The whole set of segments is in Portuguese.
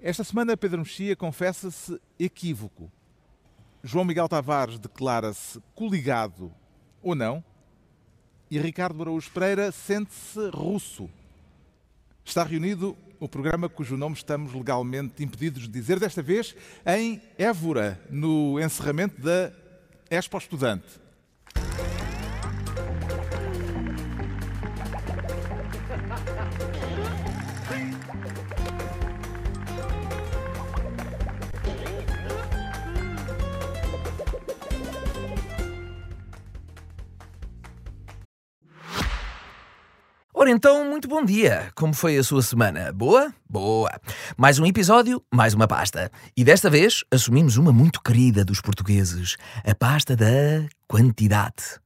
Esta semana, Pedro Mexia confessa-se equívoco. João Miguel Tavares declara-se coligado ou não. E Ricardo Araújo Pereira sente-se russo. Está reunido o programa cujo nome estamos legalmente impedidos de dizer, desta vez em Évora, no encerramento da Expo Estudante. Ora então, muito bom dia. Como foi a sua semana? Boa? Boa. Mais um episódio, mais uma pasta. E desta vez assumimos uma muito querida dos portugueses: a pasta da quantidade.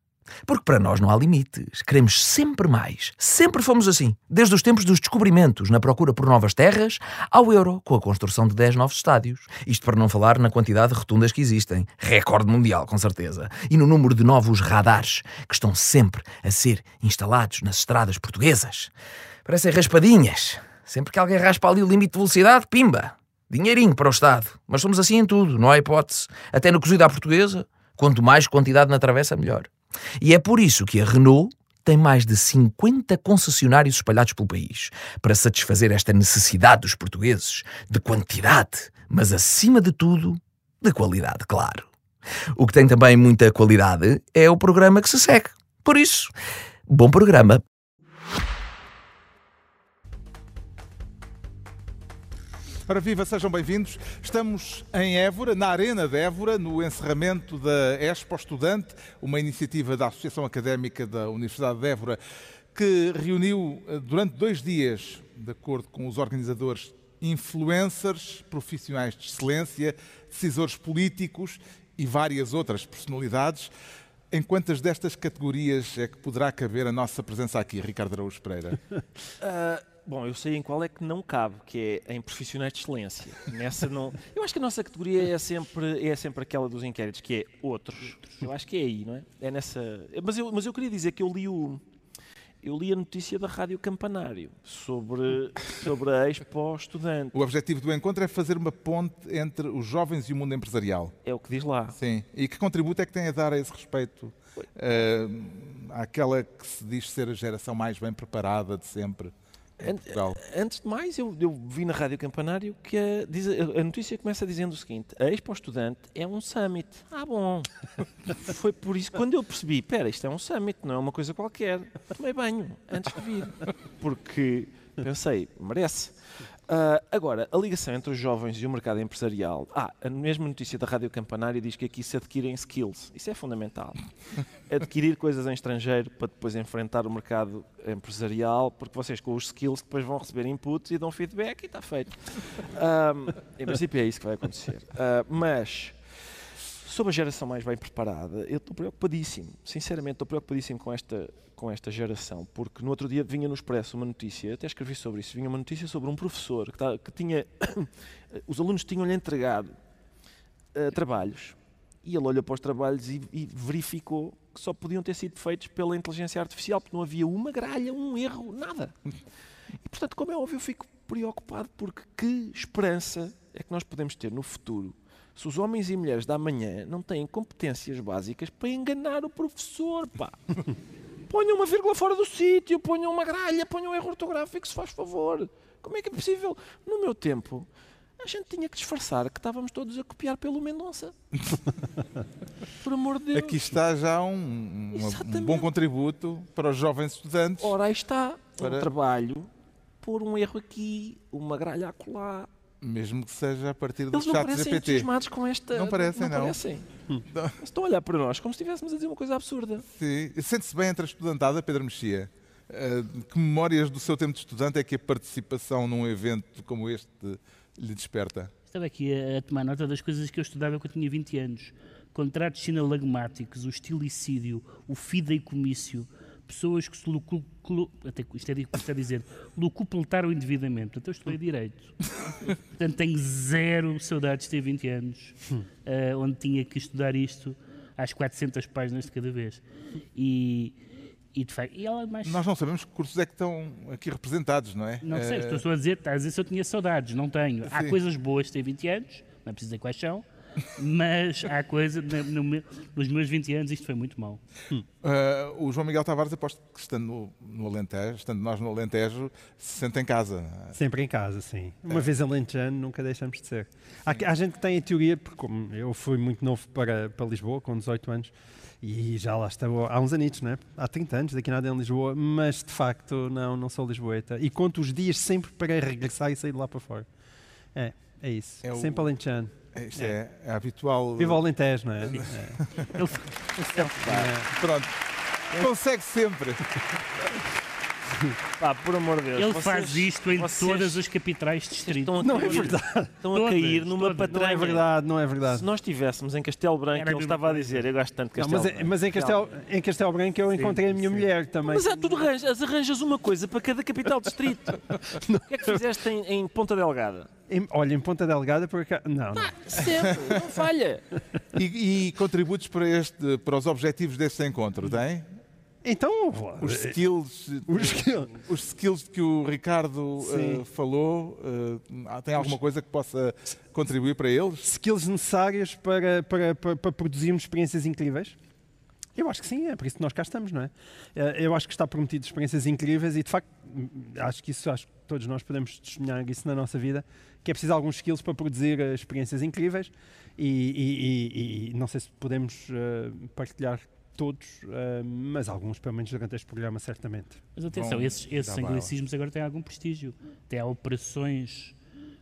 Porque para nós não há limites. Queremos sempre mais. Sempre fomos assim. Desde os tempos dos descobrimentos na procura por novas terras, ao euro, com a construção de 10 novos estádios. Isto para não falar na quantidade de rotundas que existem. Recorde mundial, com certeza. E no número de novos radares, que estão sempre a ser instalados nas estradas portuguesas. Parecem raspadinhas. Sempre que alguém raspa ali o limite de velocidade, pimba! Dinheirinho para o Estado. Mas somos assim em tudo, não há hipótese. Até no cozido à portuguesa, quanto mais quantidade na travessa, melhor. E é por isso que a Renault tem mais de 50 concessionários espalhados pelo país para satisfazer esta necessidade dos portugueses de quantidade, mas acima de tudo, de qualidade, claro. O que tem também muita qualidade é o programa que se segue. Por isso, bom programa. Ora viva, sejam bem-vindos. Estamos em Évora, na Arena de Évora, no encerramento da Expo Estudante, uma iniciativa da Associação Académica da Universidade de Évora, que reuniu eh, durante dois dias, de acordo com os organizadores, influencers, profissionais de excelência, decisores políticos e várias outras personalidades. Em quantas destas categorias é que poderá caber a nossa presença aqui, Ricardo Araújo Pereira? Uh, Bom, eu sei em qual é que não cabe, que é em profissionais de excelência. Nessa não. Eu acho que a nossa categoria é sempre, é sempre aquela dos inquéritos, que é outros. Eu acho que é aí, não é? É nessa. Mas eu, mas eu queria dizer que eu li o. Eu li a notícia da Rádio Campanário sobre, sobre a Expo Estudante. O objetivo do encontro é fazer uma ponte entre os jovens e o mundo empresarial. É o que diz lá. Sim. E que contributo é que tem a dar a esse respeito? Uh, àquela que se diz ser a geração mais bem preparada de sempre. Antes de mais, eu, eu, vi na Rádio Campanário que a, diz, a, notícia começa dizendo o seguinte: a Expo Estudante é um summit. Ah, bom. Foi por isso quando eu percebi: espera, isto é um summit, não é uma coisa qualquer. Tomei banho antes de vir. Porque pensei, merece. Uh, agora, a ligação entre os jovens e o mercado empresarial. Ah, a mesma notícia da Rádio Campanário diz que aqui se adquirem skills. Isso é fundamental. Adquirir coisas em estrangeiro para depois enfrentar o mercado empresarial, porque vocês com os skills depois vão receber inputs e dão feedback e está feito. Uh, em princípio é isso que vai acontecer. Uh, mas sobre a geração mais bem preparada, eu estou preocupadíssimo. Sinceramente, estou preocupadíssimo com esta, com esta geração, porque no outro dia vinha no Expresso uma notícia, até escrevi sobre isso, vinha uma notícia sobre um professor que, tá, que tinha. os alunos tinham-lhe entregado uh, trabalhos e ele olhou para os trabalhos e, e, verificou que só podiam ter sido feitos pela inteligência artificial, porque não havia uma gralha, um erro, nada. E portanto, como é óbvio, eu fico preocupado porque que esperança é que nós podemos ter no futuro se os homens e mulheres da manhã não têm competências básicas para enganar o professor, pá. ponham uma vírgula fora do sítio, ponham uma gralha, ponham um erro ortográfico, se faz favor. Como é que é possível? No meu tempo, a gente tinha que disfarçar que estávamos todos a copiar pelo Mendonça. Por amor de Deus. Aqui está já um, um, um bom contributo para os jovens estudantes. Ora, aí está para... um trabalho, pôr um erro aqui, uma gralha acolá, mesmo que seja a partir do Eles chat não parecem GPT. entusiasmados com esta... Não parecem, não. não. Parecem. Não. Estão a olhar para nós como se estivéssemos a dizer uma coisa absurda. Sim. Sente-se bem entre a estudantada, Pedro Mexia? Uh, que memórias do seu tempo de estudante é que a participação num evento como este lhe desperta? Estava aqui a, a tomar nota das coisas que eu estudava quando tinha 20 anos. Contratos sinalagmáticos, o estilicídio, o fideicomício, pessoas que se lucru, até isto é difícil a dizer, lucupletaram indevidamente. Portanto, eu estudei Direito. Portanto, tenho zero saudades de ter 20 anos, uh, onde tinha que estudar isto às 400 páginas de cada vez. E, E, de facto, e ela mais... Nós não sabemos que cursos é que estão aqui representados, não é? Não sei, Eh, estou só a dizer, a dizer se eu tinha saudades, não tenho. Há Sim. coisas boas de ter 20 anos, não é preciso dizer quais são, mas há coisas, no- nos meus 20 anos isto foi muito mau. eh, o João Miguel Tavares, aposto que estando no, no Alentejo, estando nós no Alentejo, se sente em casa. Sempre em casa, sim. Uma vez alentejano, nunca deixamos de ser. Há, há gente que tem a teoria, porque como eu fui muito novo para, para Lisboa, com 18 anos, e já lá estou há uns anitos, né? há 30 anos, daqui a nada em Lisboa, mas de facto não, não sou lisboeta. E conto os dias sempre para regressar e sair de lá para fora. É, é isso. É o- sempre alentejano. É, Isto é, é habitual. Viva o Alentejo, não é? É. Ele, É, Pronto. Consegue sempre. Pá, por amor de Deus. ele vocês- faz isto em vocês todas as capitais de distrito. Estão a Não é cair, verdade. estão a Todas, cair numa todas. patranha. Não é verdade, não é Se verdade. nós estivéssemos em Castelo Branco, Era a ele estava a dizer, eu gosto tanto de Não, Castelo mas, é- Branco. mas em, Castelo, em Castelo Branco eu encontrei a minha sim. mulher também. Mas há, tu arranjas, arranjas uma coisa para cada capital distrito. o que é que fizeste em, em Ponta Delgada? Em- olha, em Ponta Delgada, por cá. Não, não. Sempre, não falha. E, e contributos para, este, para os objetivos deste encontro, tem? Então, Os skills, Os skills. os skills de que o Ricardo eh, falou, eh, tem alguma coisa que possa contribuir para eles? skills necessários para, para, para, para produzirmos experiências incríveis? Eu acho que sim, é por isso que nós cá estamos, não é? Eh, Eu acho que está prometido experiências incríveis e, de facto, hum, acho que isso, acho que todos nós podemos testemunhar isso na nossa vida, que é preciso alguns skills para produzir eh, experiências incríveis e, e- e- e não sei se podemos eh, partilhar todos, eh, mas alguns, pelo menos durante este programa, certamente. Mas atenção, Bom, esses, esses anglicismos agora têm algum prestígio. Até há operações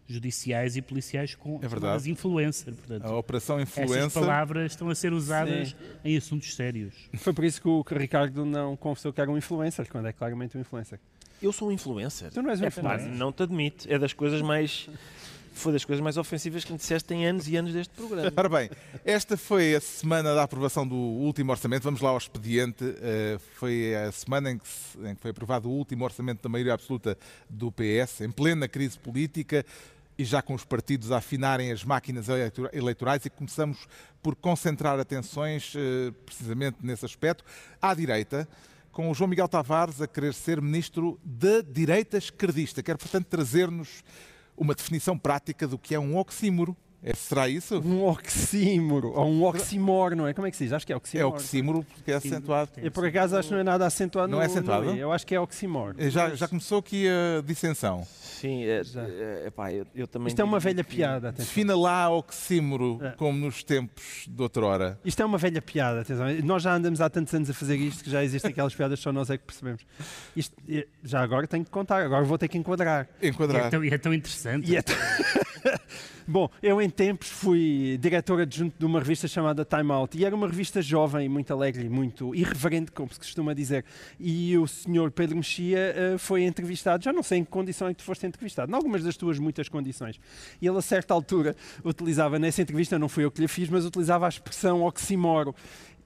judiciais e policiais com É verdade. chamadas influencer. Portanto, A Operação Influencer. palavras estão a ser usadas Sim. em assuntos sérios. Foi por isso que o, Ricardo não confessou que era um influencer, quando é claramente um influencer. Eu sou um influencer. Tu não és um Pá, influencer. não te admito. É das coisas mais. Foi das coisas mais ofensivas que me disseste em anos e anos deste programa. Ora bem, esta foi a semana da aprovação do último orçamento. Vamos lá ao expediente. Eh, foi a semana em que, se- em que foi aprovado o último orçamento da maioria absoluta do PS, em plena crise política e já com os partidos a afinarem as máquinas eleitora- eleitorais. E começamos por concentrar atenções eh, precisamente nesse aspecto. À direita, com o João Miguel Tavares a querer ser ministro da direita esquerdista. Quer, portanto, trazer-nos uma definição prática do que é um oxímoro. É, será isso? Um oxímoro, ou um oximor, não é? Como é que se diz? Acho que é É oxímoro. porque é acentuado. Eu por acaso acho que não é nada acentuado Não no é acentuado? Eu acho que é oximor. Já, já começou aqui a dissensão. Sim, é, Já. é, epá, eu, eu também. Isto é uma velha que- piada, atenção. Defina lá oxímoro É. como nos tempos de outrora. Isto é uma velha piada, atenção. Nós já andamos há tantos anos a fazer isto que já existem aquelas piadas que só nós é que percebemos. Isto, eh, já agora tenho que contar, agora vou ter que enquadrar. E é, Enquadrar. tão, e é tão interessante. E é t- Bom, eu em tempos fui diretor adjunto de uma revista chamada Time Out e era uma revista jovem, muito alegre muito irreverente, como se costuma dizer. E o senhor Pedro Mexia eh, foi entrevistado, já não sei em que condição é que tu foste entrevistado, em algumas das tuas muitas condições. E ele a certa altura utilizava, nessa entrevista não fui eu que lhe fiz, mas utilizava a expressão oximoro.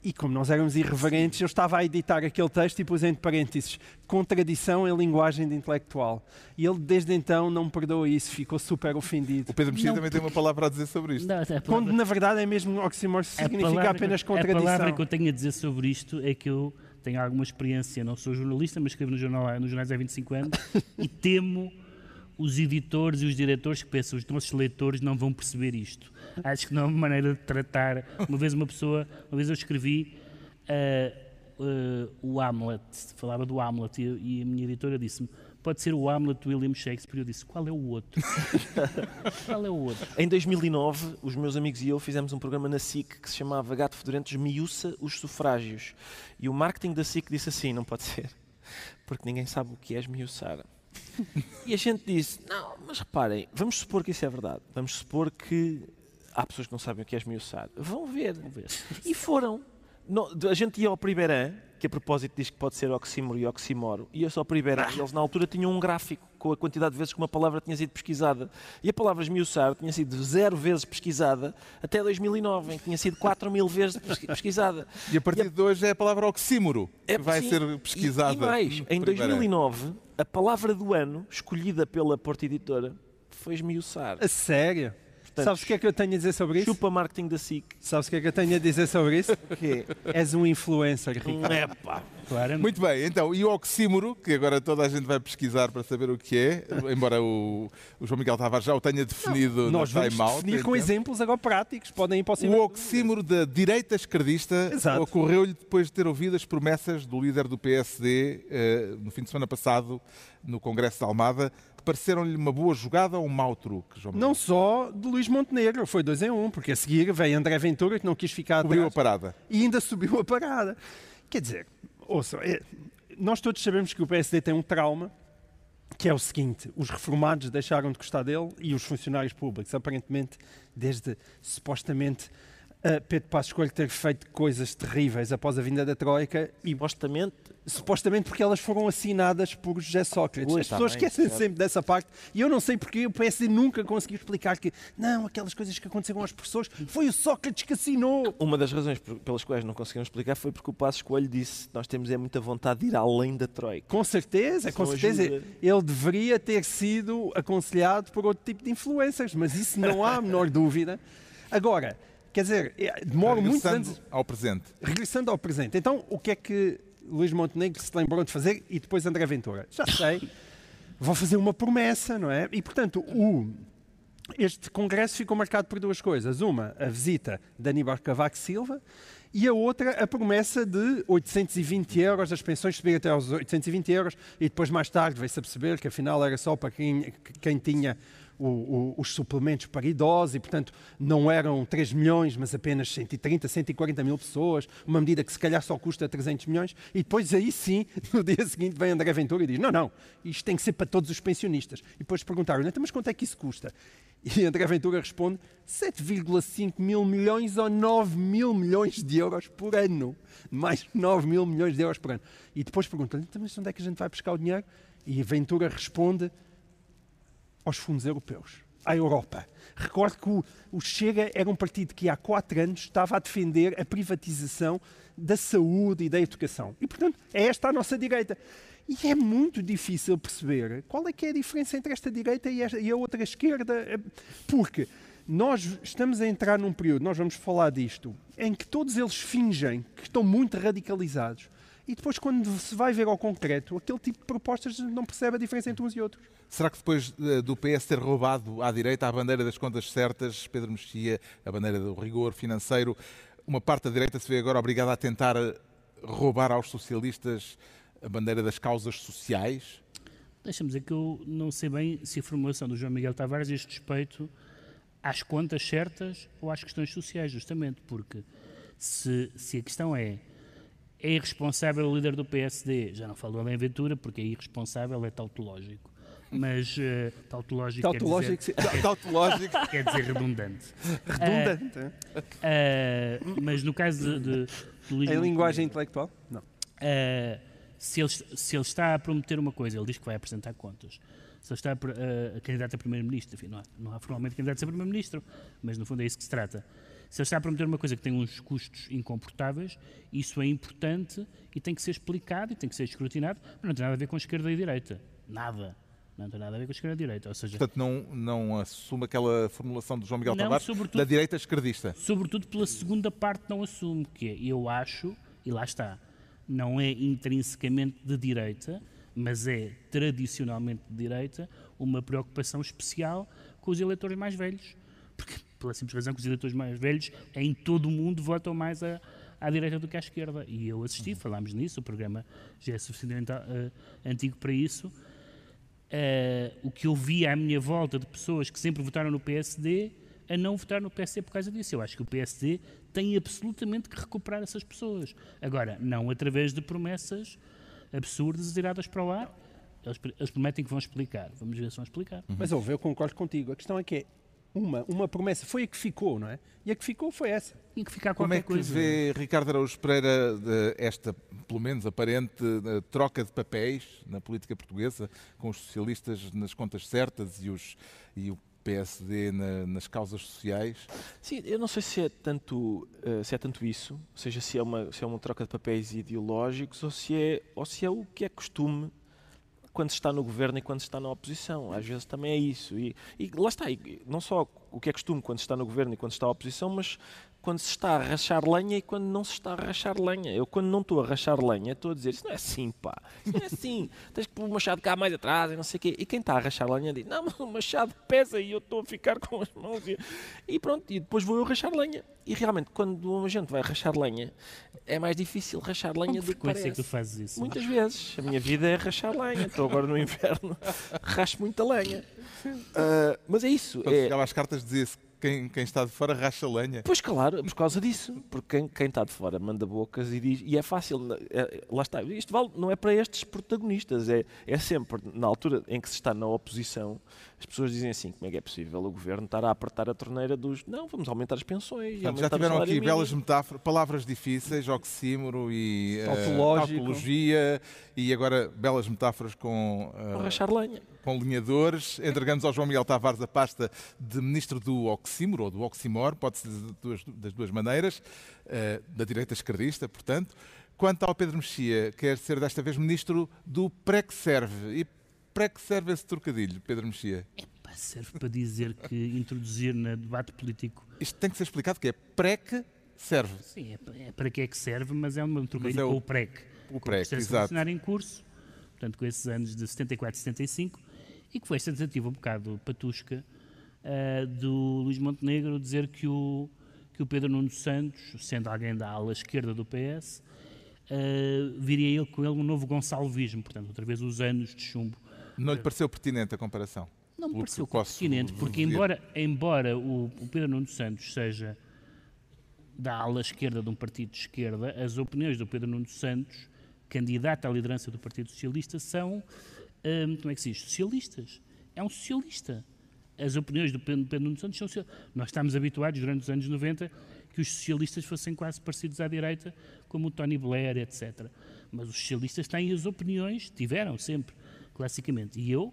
E como nós éramos irreverentes, eu estava a editar aquele texto e pus entre parênteses contradição em linguagem de intelectual. E ele desde então não me perdoa isso, ficou super ofendido. O Pedro Mexia também tem uma palavra a dizer sobre isto. Não, Quando palavra- na verdade é mesmo oximoro, a significa palavra apenas que- A palavra contradição. que eu tenho a dizer sobre isto é que eu tenho alguma experiência, não sou jornalista, mas escrevo no jornal, nos jornais há 25 anos e temo os editores e os diretores que pensam os nossos leitores não vão perceber isto. Acho que não é uma maneira de tratar. Uma vez uma pessoa, uma vez eu escrevi ah, ah, o Hamlet, falava do Hamlet e, e a minha editora disse-me pode ser o Hamlet do William Shakespeare. Eu disse, qual é o outro? qual é o outro? Em 2009, os meus amigos e eu fizemos um programa na SIC que se chamava Gato Fedorento esmiuça os sufrágios. E o marketing da SIC disse assim: não pode ser, porque ninguém sabe o que é esmiuçar. E a gente disse: não, mas reparem, vamos supor que isso é verdade. Vamos supor que há pessoas que não sabem o que é esmiuçar. Vão ver. ver. E foram. No- a gente ia ao Primeirã, que a propósito diz que pode ser oxímoro e oximoro, ia-se ao Primeirã e eles na altura tinham um gráfico com a quantidade de vezes que uma palavra tinha sido pesquisada. E a palavra esmiuçar tinha sido zero vezes pesquisada até 2009, em que tinha sido 4 mil vezes pesqui- pesquisada. E a partir de hoje é a palavra oxímoro que vai sim, ser e- pesquisada. E, mais, no em Primeirã. 2009, a palavra do ano, escolhida pela Porta Editora, foi esmiuçar. A sério? Portanto, Sabes o que é que eu tenho a dizer sobre isso? Chupa marketing da SIC. Sabes o que é que eu tenho a dizer sobre isso? Que És um influencer, não Ricardo. é pá. Claramente. Muito bem, então, e o oxímoro, que agora toda a gente vai pesquisar para saber o que é, embora o, o João Miguel Tavares já o tenha definido Nós na vamos Time Out. definir com então. exemplos agora práticos, podem ir para o oxímoro da direita esquerdista ocorreu-lhe depois de ter ouvido as promessas do líder do PSD eh, no fim de semana passado no Congresso de Almada. Pareceram-lhe uma boa jogada ou um mau truque, João Miguel? Não só de Luís Montenegro, foi dois em um, porque a seguir veio André Ventura, que não quis ficar Cobriu a atrás, parada. e ainda subiu a parada. Quer dizer, ouçam, é- nós todos sabemos que o PSD tem um trauma, que é o seguinte: os reformados deixaram de gostar dele e os funcionários públicos, aparentemente, desde supostamente a Pedro Passos Coelho ter feito coisas terríveis após a vinda da Troika e Supostamente, supostamente porque elas foram assinadas por José Sócrates. Ui, As tá pessoas bem, esquecem certo. sempre dessa parte e eu não sei porque o PSD nunca conseguiu explicar que não, aquelas coisas que aconteceram às pessoas foi o Sócrates que assinou. uma das razões pelas quais não conseguiram explicar foi porque o Passos Coelho disse nós temos é muita vontade de ir além da Troika. Com certeza, Isso com certeza. ajuda. Ele deveria ter sido aconselhado por outro tipo de influencers, mas isso não há a menor dúvida. Agora, quer dizer, é, demora muitos Regressando anos. ao presente. Regressando ao presente, então o que é que Luís Montenegro se lembrou de fazer e depois André Ventura? Já sei, vão fazer uma promessa, não é? E portanto, o, este congresso ficou marcado por duas coisas. Uma, a visita de Aníbal Cavaco Silva e a outra, a promessa de 820 euros, as pensões subirem até aos 820 euros e depois mais tarde veio-se a perceber que afinal era só para quem, quem tinha o- o- os suplementos para idosos e, portanto, não eram 3 milhões, mas apenas 130, 140 mil pessoas, uma medida que se calhar só custa 300 milhões, e depois aí sim, no dia seguinte, vem André Ventura e diz, não, não, isto tem que ser para todos os pensionistas. E depois perguntaram, então, mas quanto é que isso custa? E André Ventura responde, 7,5 mil milhões ou 9 mil milhões de euros por ano. Mais 9 mil milhões de euros por ano. E depois perguntam, então, mas onde é que a gente vai buscar o dinheiro? E Ventura responde, aos fundos europeus, à Europa. Recordo que o, Chega era um partido que há quatro anos estava a defender a privatização da saúde e da educação. E, portanto, é esta a nossa direita. E é muito difícil perceber qual é que é a diferença entre esta direita e, a outra esquerda, porque nós estamos a entrar num período, nós vamos falar disto, em que todos eles fingem que estão muito radicalizados e depois, quando se vai ver ao concreto, aquele tipo de propostas não percebe a diferença entre uns e outros. Será que depois eh, do PS ter roubado à direita a bandeira das contas certas, Pedro Mexia, a bandeira do rigor financeiro, uma parte da direita se vê agora obrigada a tentar eh, roubar aos socialistas a bandeira das causas sociais? Deixa-me dizer que eu não sei bem se a formulação do João Miguel Tavares diz respeito às contas certas ou às questões sociais, justamente, porque se, se a questão é é irresponsável o líder do PSD, já não falo em Ventura, porque é irresponsável, é tautológico. Mas uh, tautológico, Tautológico, quer, dizer, Tautológico. quer dizer redundante. redundante. Uh, mas no caso de, de, de Luís Em linguagem intelectual? Não. Uh, se, ele, se ele está a prometer uma coisa, ele diz que vai apresentar contas. Se ele está a, uh, a candidato a primeiro-ministro, enfim, não há, não há formalmente candidato a primeiro-ministro, mas no fundo é isso que se trata. Se ele está a prometer uma coisa que tem uns custos incomportáveis, isso é importante e tem que ser explicado e tem que ser escrutinado, mas não tem nada a ver com esquerda e direita. Nada. Não tem nada a ver com a esquerda e a direita. Ou seja, Portanto, não, não assume aquela formulação do João Miguel Não, Tavares da direita esquerdista. sobretudo pela segunda parte não assume, que é, eu acho, e lá está, não é intrinsecamente de direita, mas é tradicionalmente de direita, uma preocupação especial com os eleitores mais velhos. Porque, pela simples razão que os eleitores mais velhos em todo o mundo votam mais a, à direita do que à esquerda. E eu assisti, falámos nisso, o programa já é suficientemente uh, antigo para isso. Uh, o que eu vi à minha volta de pessoas que sempre votaram no PSD a não votar no PSD por causa disso. Eu acho que o PSD tem absolutamente que recuperar essas pessoas. Agora, não através de promessas absurdas tiradas para o ar. Eles, eles prometem que vão explicar. Vamos ver se vão explicar. Mas ouve, eu concordo contigo. A questão é que é uma, uma promessa. Foi a que ficou, não é? E a que ficou foi essa. Tinha que ficar Como qualquer é que coisa. vê Ricardo Araújo Pereira de esta, pelo menos aparente, eh, troca de papéis na política portuguesa, com os socialistas nas contas certas e, os, e o PSD na- nas causas sociais? Sim, eu não sei se é tanto, eh, se é tanto isso, ou seja, se é, uma, se é uma troca de papéis ideológicos ou se, é, ou se é o que é costume quando se está no governo e quando se está na oposição. Às vezes também é isso. E, e lá está, e não só o que é costume quando se está no governo e quando se está à oposição, mas quando se está a rachar lenha e quando não se está a rachar lenha. Eu, quando não estou a rachar lenha, estou a dizer isso não é assim, pá. Isso não é assim. Tens que pôr o machado cá mais atrás e não sei o quê. E quem está a rachar lenha diz: Não, mas o machado pesa e eu estou a ficar com as mãos. E pronto, e depois vou eu rachar lenha. E realmente, quando a gente vai rachar lenha, é mais difícil rachar lenha do que parece. é que tu fazes isso? Muitas vezes. A minha vida é rachar lenha. Estou agora no inverno, racho muita lenha. Uh, mas é isso. Quando é... chegava às cartas dizia-se quem, quem, está de fora racha lenha. Pois claro, por causa disso. Porque quem, quem, está de fora manda bocas e diz. E é fácil. É, lá está. Isto vale, não é para estes protagonistas. É, é sempre na altura em que se está na oposição. As pessoas dizem assim: como é que é possível o governo estar a apertar a torneira dos. Não, vamos aumentar as pensões. Portanto, já tiveram aqui mínimo. belas metáforas, palavras difíceis, oxímoro e uh, e agora belas metáforas com. Uh, rachar lenha com linhadores. Entregamos ao João Miguel Tavares a pasta de Ministro do Oxímoro, ou do Oximor, pode ser das duas maneiras, uh, da direita esquerdista, portanto. Quanto ao Pedro Mexia, quer ser desta vez Ministro do PREC-Serve. E para que serve esse trocadilho, Pedro Mexia? Epá, serve para dizer que introduzir no debate político... Isto tem que ser explicado, que é PREC serve. Sim, é, é para que é que serve, mas é um trocadilho é o, com o PREC. O PREC, exato. em curso, portanto, com esses anos de 74 e 75, e que foi esta tentativa um bocado patusca uh, do Luís Montenegro dizer que o, que o Pedro Nuno Santos, sendo alguém da ala esquerda do PS, uh, ah, viria ele com ele um novo gonçalvismo, portanto, outra vez os anos de chumbo. Não lhe pareceu pertinente a comparação? Não me pareceu pertinente, porque embora, embora o, o Pedro Nuno Santos seja da ala esquerda de um partido de esquerda, as opiniões do Pedro Nuno Santos, candidato à liderança do Partido Socialista, são um, como é que se diz? Socialistas. É um socialista. As opiniões do Pedro, Pedro Nuno Santos são socialistas. Nós estamos habituados, durante os anos 90, que os socialistas fossem quase parecidos à direita, como o Tony Blair, etc. Mas os socialistas têm as opiniões, tiveram sempre, classicamente. E eu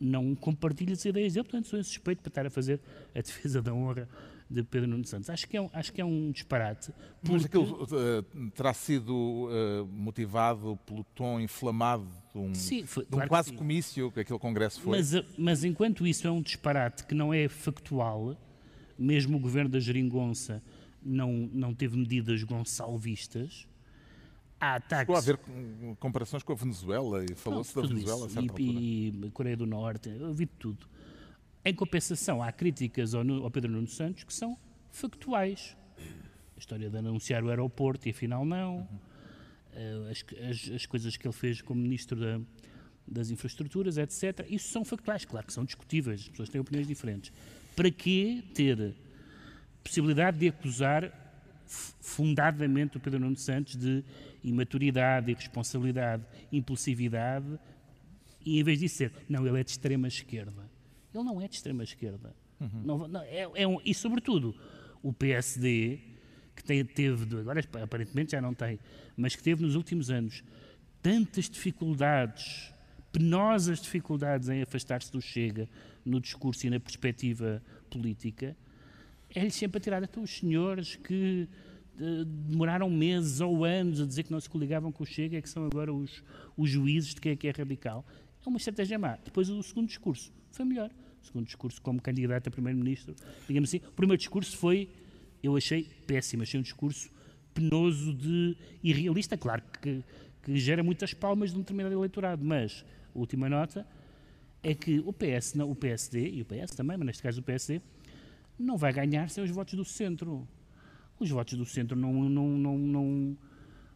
não compartilho as ideias dele, portanto sou insuspeito para estar a fazer a defesa da honra de Pedro Nuno Santos. Acho que é um, acho que é um disparate. Porque... Mas aquilo uh, terá sido uh, motivado pelo tom inflamado de um, sim, foi, de um claro quase comício que aquele congresso foi. Mas, mas enquanto isso é um disparate que não é factual, mesmo o governo da Geringonça não, não teve medidas gonçalvistas, há ataques. Chegou a haver comparações com a Venezuela e falou-se da Venezuela isso. e, e Coreia do Norte, eu vi tudo. Em compensação, há críticas ao, ao Pedro Nuno Santos que são factuais. A história de anunciar o aeroporto e afinal não. Uhum. As, as, as, coisas que ele fez como Ministro da, das Infraestruturas, etc. Isso são factuais, claro que são discutíveis, as pessoas têm opiniões diferentes. Para que ter possibilidade de acusar fundadamente o Pedro Nuno Santos de imaturidade, irresponsabilidade, impulsividade, e em vez disso ser, não, ele é de extrema esquerda. Ele não é de extrema esquerda. Uhum. Não, não, é, é um, e, sobretudo, o PSD, que tem, teve, agora aparentemente já não tem, mas que teve nos últimos anos tantas dificuldades, penosas dificuldades em afastar-se do Chega no discurso e na perspectiva política, é-lhe sempre a tirar. Então, os senhores que uh, demoraram meses ou anos a dizer que não se coligavam com o Chega que são agora os, os juízes de quem é que é radical. É uma estratégia má. Depois, o segundo discurso foi melhor. O segundo discurso, como candidato a primeiro-ministro, digamos assim, o primeiro discurso foi, eu achei péssimo, achei um discurso penoso de irrealista, claro que, que gera muitas palmas de um determinado eleitorado, mas a última nota é que o PS, não, o PSD e o PS também, mas neste caso o PSD, não vai ganhar sem os votos do centro. Os votos do centro não, não, não, não,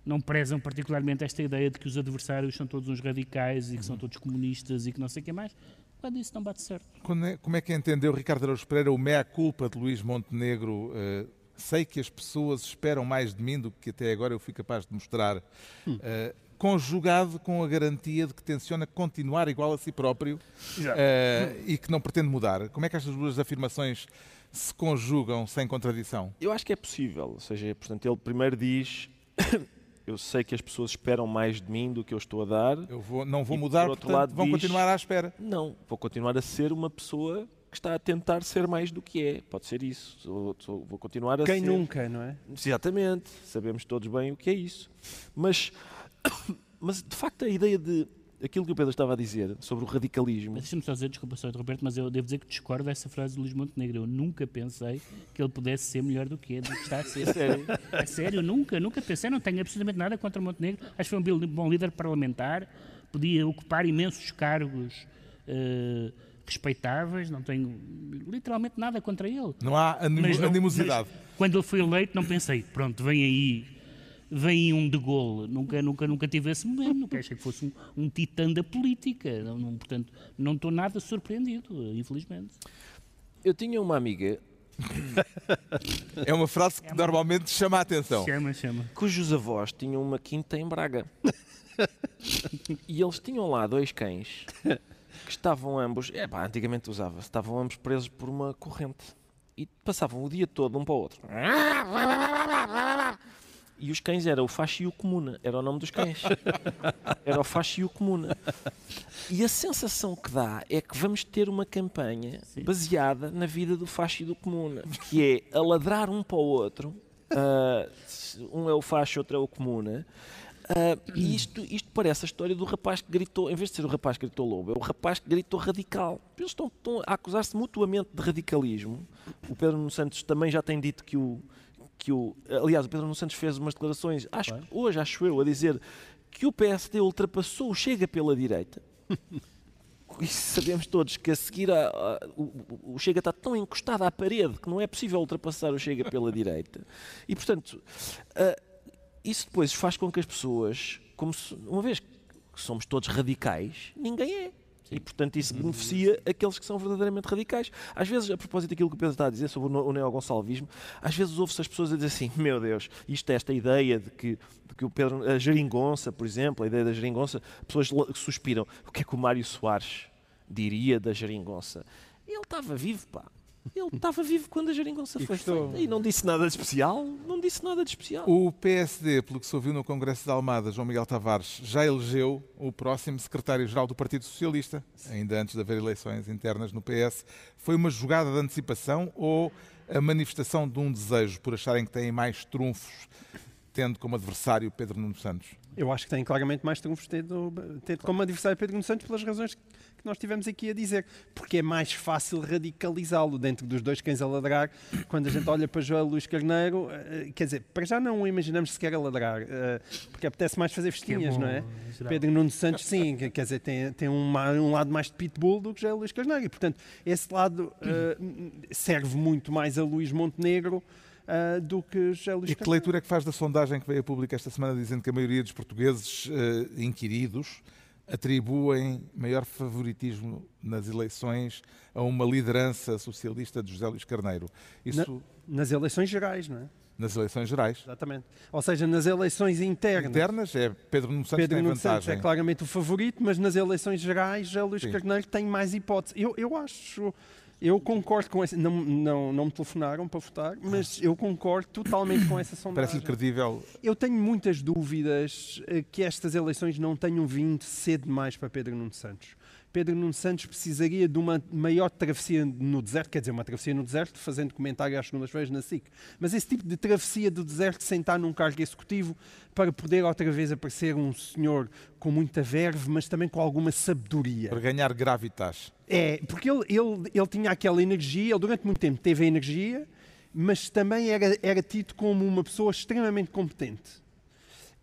não prezam particularmente esta ideia de que os adversários são todos uns radicais e que são todos comunistas e que não sei o que mais quando isso não bate certo. É, como é que entendeu Ricardo Araújo Pereira o meia-culpa de Luís Montenegro? Uh, sei que as pessoas esperam mais de mim do que até agora eu fui capaz de mostrar. Hum. Uh, conjugado com a garantia de que tenciona continuar igual a si próprio uh, e que não pretende mudar. Como é que estas duas afirmações se conjugam sem contradição? Eu acho que é possível. Ou seja, portanto, ele primeiro diz eu sei que as pessoas esperam mais de mim do que eu estou a dar. Eu vou, não vou mudar, por portanto, lado, vão diz, continuar à espera. Não, vou continuar a ser uma pessoa que está a tentar ser mais do que é. Pode ser isso. Vou, vou continuar a Quem ser... nunca, não é? Exatamente. Sabemos todos bem o que é isso. Mas, mas de facto, a ideia de aquilo que o Pedro estava a dizer sobre o radicalismo. Deixa-me só dizer, desculpa só Roberto, mas eu devo dizer que discordo dessa frase do Luís Montenegro. Eu nunca pensei que ele pudesse ser melhor do que é, do que está a ser. Sério? É sério, nunca, nunca pensei. Não tenho absolutamente nada contra o Montenegro. Acho que foi um bom líder parlamentar, podia ocupar imensos cargos eh, respeitáveis, não tenho literalmente nada contra ele. Não há animo- Mas não- animosidade. mas quando ele foi eleito, não pensei, pronto, vem aí, vem um de Gaulle. Nunca, nunca, nunca tive esse momento. Nunca achei que fosse um, um titã da política. Não, não- portanto, não estou nada surpreendido, infelizmente. Eu tinha uma amiga É uma frase que normalmente chama a atenção. Chama, chama. cujos avós tinham uma quinta em Braga. e eles tinham lá dois cães que estavam ambos, é pá, antigamente usava-se, estavam ambos presos por uma corrente e passavam o dia todo um para o outro. E os cães era o Facho e o Comuna, era o nome dos cães. Era o Facho e o Comuna. E a sensação que dá é que vamos ter uma campanha baseada na vida do Facho e do Comuna, que é a ladrar um para o outro. ah, um é o Facho, outro é o Comuna. ah, e isto, isto parece a história do rapaz que gritou, em vez de ser o rapaz que gritou lobo, é o rapaz que gritou radical. Eles estão, estão a acusar-se mutuamente de radicalismo. O Pedro Nuno Santos também já tem dito que o, que o. Aliás, o Pedro Nuno Santos fez umas declarações, acho, que hoje acho eu, a dizer que o PSD ultrapassou o Chega pela direita. E sabemos todos que a seguir a- a- o, o- Chega está tão encostado à parede que não é possível ultrapassar o Chega pela direita. E portanto, ah, isso depois faz com que as pessoas, como se- uma vez que somos todos radicais, ninguém é. E, portanto, isso beneficia aqueles que são verdadeiramente radicais. Às vezes, a propósito daquilo que o Pedro está a dizer sobre o no- o neogonçalvismo, às vezes ouve-se as pessoas a dizer assim: meu Deus, isto é esta ideia de que, de que o Pedro, a geringonça, por exemplo, a ideia da geringonça, pessoas suspiram. O que é que o Mário Soares diria da geringonça? Ele estava vivo, pá. Ele estava vivo quando a geringonça E foi feita. E não disse nada de especial. Não disse nada de especial. O PSD, pelo que se ouviu no Congresso de Almada, João Miguel Tavares, já elegeu o próximo secretário-geral do Partido Socialista, ainda antes de haver eleições internas no PS. Foi uma jogada de antecipação ou a manifestação de um desejo por acharem que têm mais trunfos, tendo como adversário Pedro Nuno Santos? Eu acho que tem claramente mais trunfos ter, ter como adversário Pedro Nuno Santos pelas razões que nós tivemos aqui a dizer. Porque é mais fácil radicalizá-lo dentro dos dois cães a ladrar. Quando a gente olha para João Luís Carneiro, eh, quer dizer, para já não o imaginamos sequer a ladrar, eh, porque apetece mais fazer festinhas, bom, não é? Pedro Nuno Santos, sim, que- quer dizer, tem, tem um, um lado mais de pitbull do que João Luís Carneiro. E, portanto, esse lado eh, serve muito mais a Luís Montenegro. eh, do que José Luís E que leitura é que faz da sondagem que veio a público esta semana dizendo que a maioria dos portugueses eh, inquiridos atribuem maior favoritismo nas eleições a uma liderança socialista de José Luís Carneiro? Isso Nas eleições gerais, não é? nas eleições gerais. Exatamente. Ou seja, nas eleições internas. Internas é Pedro Nuno Santos Pedro tem Nuno Santos vantagem. é claramente o favorito, mas nas eleições gerais já Luís Sim. Carneiro tem mais hipótese. Eu, eu acho, eu concordo com essa. Não, não, não me telefonaram para votar, mas eu concordo totalmente com essa sondagem. Parece-lhe credível. Eu tenho muitas dúvidas eh, que estas eleições não tenham vindo cedo demais para Pedro Nuno Santos. Pedro Nuno Santos precisaria de uma maior travessia no deserto, quer dizer, uma travessia no deserto, fazendo comentário às segundas-feiras na SIC. Mas esse tipo de travessia do deserto, sentar num cargo executivo, para poder outra vez aparecer um senhor com muita verve, mas também com alguma sabedoria. Para ganhar gravitas. É, porque ele, ele, ele tinha aquela energia, ele durante muito tempo teve a energia, mas também era, era tido como uma pessoa extremamente competente.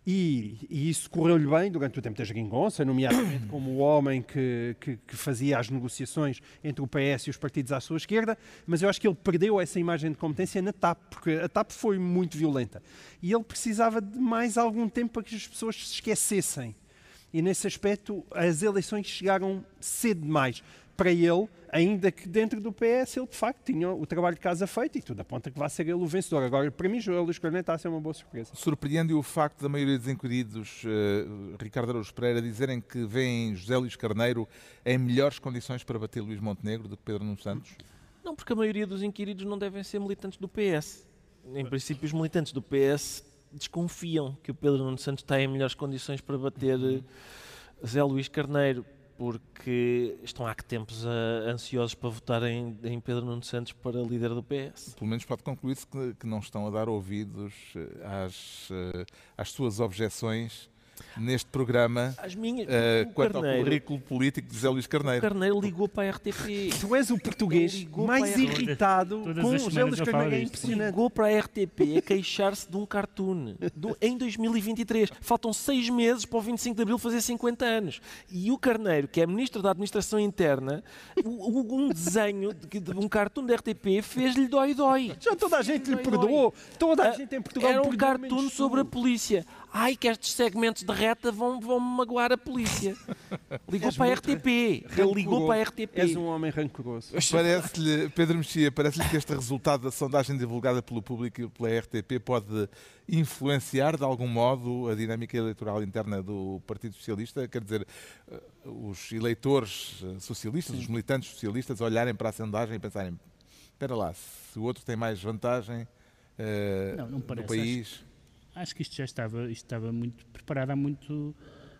E, e isso correu-lhe bem durante o tempo da geringonça, nomeadamente como o homem que, que, que fazia as negociações entre o PS e os partidos à sua esquerda, mas eu acho que ele perdeu essa imagem de competência na TAP, porque a TAP foi muito violenta. E ele precisava de mais algum tempo para que as pessoas se esquecessem. E nesse aspecto, as eleições chegaram cedo demais para ele, ainda que dentro do PS ele de facto tinha o trabalho de casa feito e tudo aponta que vai ser ele o vencedor. Agora, para mim, João Luís Carneiro está a ser uma boa surpresa. Surpreende o facto da maioria dos inquiridos, eh, Ricardo Araújo Pereira, dizerem que veem José Luís Carneiro em melhores condições para bater Luís Montenegro do que Pedro Nuno Santos? Não, porque a maioria dos inquiridos não devem ser militantes do PS. Em princípio, os militantes do PS desconfiam que o Pedro Nuno Santos está em melhores condições para bater eh, Zé Luís Carneiro, porque estão há que tempos ansiosos para votar em, Pedro Nuno Santos para líder do PS. Pelo menos pode concluir-se que, que não estão a dar ouvidos eh, às, eh, às suas objeções neste programa As minhas. o quanto ao Carneiro, currículo político de José Luís o Carneiro. Carneiro ligou para a RTP. Tu és o português mais irritado Todas com o José Luís Carneiro. É impressionante. Ligou para a RTP a queixar-se de um cartoon do- em 2023. Faltam seis meses para o 25 de Abril fazer 50 anos. E o Carneiro, que é Ministro da Administração Interna, o- o- um desenho de, de um cartoon da RTP fez-lhe dói-dói. Já toda a gente lhe perdoou. Toda a Ah, gente em Portugal Era um cartoon sobre a polícia. Ai, que estes segmentos de reta vão, vão magoar a polícia. Ligou És para a RTP. Ele ligou para a RTP. És um homem rancoroso. Parece-lhe, Pedro Mexia, parece-lhe que este resultado da sondagem divulgada pelo público e pela RTP pode influenciar de algum modo a dinâmica eleitoral interna do Partido Socialista? Quer dizer, eh, os eleitores eh, socialistas, os militantes socialistas, olharem para a sondagem e pensarem: espera lá, se o outro tem mais vantagem eh, Não, não no país. Acho que isto já estava, isto estava muito preparado há, muito,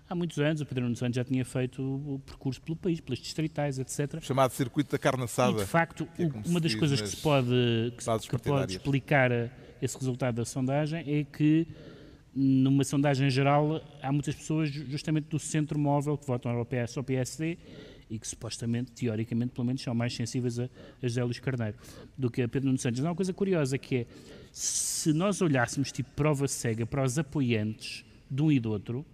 há muitos anos. O Pedro Nuno Santos já tinha feito o, percurso pelo país, pelas distritais, etc. Chamado circuito da carne E assada. de facto, é uma das coisas que se pode, que se- que pode explicar eh, esse resultado da sondagem é que numa sondagem geral há muitas pessoas ju- justamente do centro móvel que votam ao PS ou PSD e que supostamente, teoricamente, pelo menos são mais sensíveis a, a José Luís Carneiro do que a Pedro Nuno Santos. Há uma coisa curiosa que é, se nós olhássemos tipo prova cega para os apoiantes de um e do outro,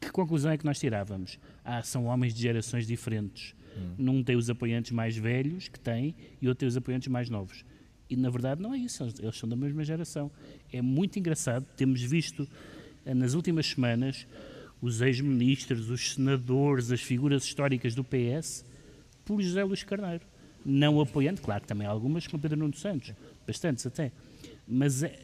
que conclusão é que nós tirávamos? Ah, são homens de gerações diferentes. Num tem os apoiantes mais velhos, que tem, e outro tem os apoiantes mais novos. E na verdade não é isso, eles- eles são da mesma geração. É muito engraçado, temos visto eh, nas últimas semanas os ex-ministros, os senadores, as figuras históricas do PS por José Luís Carneiro. Não apoiando, claro que também há algumas com Pedro Nuno Santos, bastantes até. Mas é,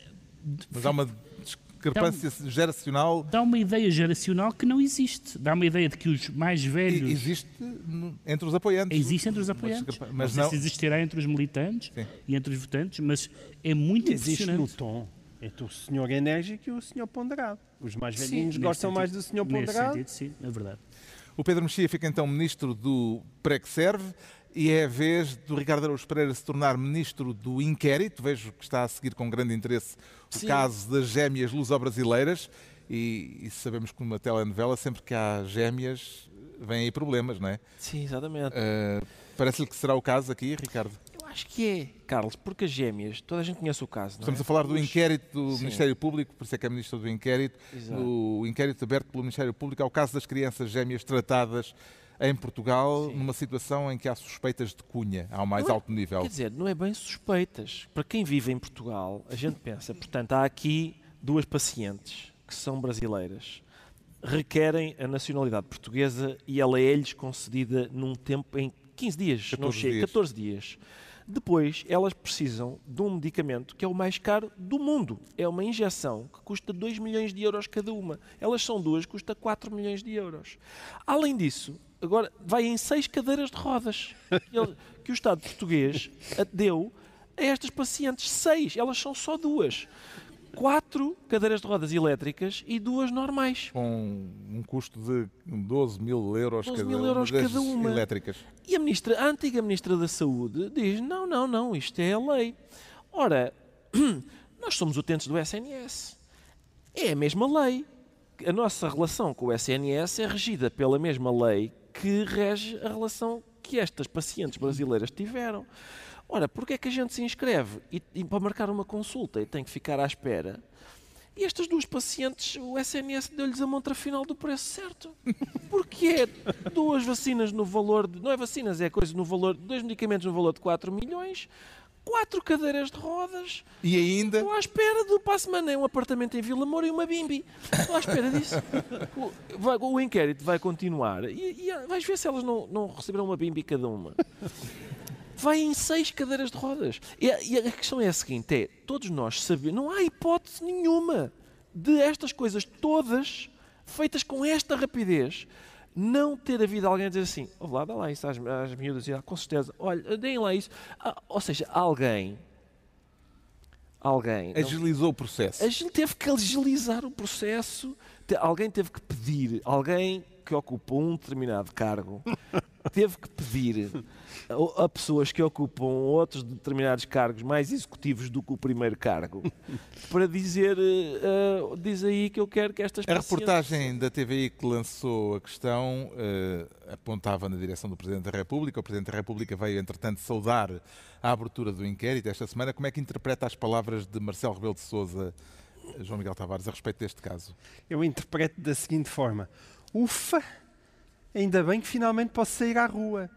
Mas há uma discrepância geracional. dá uma ideia geracional que não existe. Dá uma ideia de que os mais velhos. Existe no- entre os apoiantes. Existe entre os apoiantes. Mas Mas não não. sei se existirá entre os militantes Sim. e entre os votantes, mas é muito Existe no impressionante. tom. Entre o senhor enérgico e o senhor ponderado. Os mais Sim, velhinhos nesse gostam sentido- mais do senhor Nesse ponderado. sentido, sim, é verdade. O Pedro Mexia fica então ministro do PREC-SERVE e é a vez do Ricardo Araújo Pereira se tornar ministro do inquérito. Vejo que está a seguir com grande interesse o Sim. caso das gêmeas luso-brasileiras e, e sabemos que numa telenovela sempre que há gêmeas vêm aí problemas, não é? Sim, exatamente. Uh, Parece-lhe que será o caso aqui, Ricardo? Acho que é, Carlos, porque as gêmeas, toda a gente conhece o caso, não Estamos é? a falar do Os- inquérito do Sim. Ministério Público, por isso é que é ministro do inquérito, Exato. o inquérito aberto pelo Ministério Público ao caso das crianças gêmeas tratadas em Portugal, Sim. numa situação em que há suspeitas de cunha ao mais Não é- alto nível. Quer dizer, não é bem suspeitas. Para quem vive em Portugal, a gente pensa, portanto, há aqui duas pacientes que são brasileiras, requerem a nacionalidade portuguesa e ela é-lhes concedida num tempo em 15 dias, não 14 chega, dias. 14 dias. Depois, elas precisam de um medicamento que é o mais caro do mundo. É uma injeção que custa 2 milhões de euros cada uma. Elas são duas, custa 4 milhões de euros. Além disso, agora vai em seis cadeiras de rodas que o Estado português deu a estas pacientes. Seis, elas são só duas. Quatro cadeiras de rodas elétricas e duas normais. Com um custo de 12 mil euros 12 cada mil euros cada uma. elétricas. E a, ministra, a antiga Ministra da Saúde diz: não, não, não, isto é a lei. Ora, nós somos utentes do SNS. É a mesma lei. A nossa relação com o SNS é regida pela mesma lei que rege a relação que estas pacientes brasileiras tiveram. Ora, porque é que a gente se inscreve e, e para marcar uma consulta e tem que ficar à espera? E estas duas pacientes, o SNS deu-lhes a montra final do preço certo. Porque é duas vacinas no valor de. Não é vacinas, é coisa no valor. Dois medicamentos no valor de 4 milhões, quatro cadeiras de rodas. E ainda, Estou à espera do para a semana é um apartamento em Vila Moura e uma bimbi. Estou à espera disso. O, vai- o inquérito vai continuar e, e vais ver se elas não, não receberam uma bimbi cada uma. Vai em seis cadeiras de rodas. E a, e a questão é a seguinte: é, todos nós sabemos, não há hipótese nenhuma de estas coisas todas feitas com esta rapidez não ter havido alguém a dizer assim, oh, lá, dá lá isso às, às miúdas, e, ah, com certeza, olha, deem lá isso. Ah, ou seja, alguém, alguém, não- agilizou o processo. a gente teve que agilizar o processo, te- alguém teve que pedir, alguém que ocupou um determinado cargo teve que pedir a, a pessoas que ocupam outros determinados cargos mais executivos do que o primeiro cargo para dizer uh, diz aí que eu quero que estas A reportagem da TVI que lançou a questão uh, apontava na direção do Presidente da República. O Presidente da República veio, entretanto, saudar a abertura do inquérito esta semana. Como é que interpreta as palavras de Marcelo Rebelo de Sousa, João Miguel Tavares, a respeito deste caso? Eu interpreto da seguinte forma: ufa, ainda bem que finalmente posso sair à rua.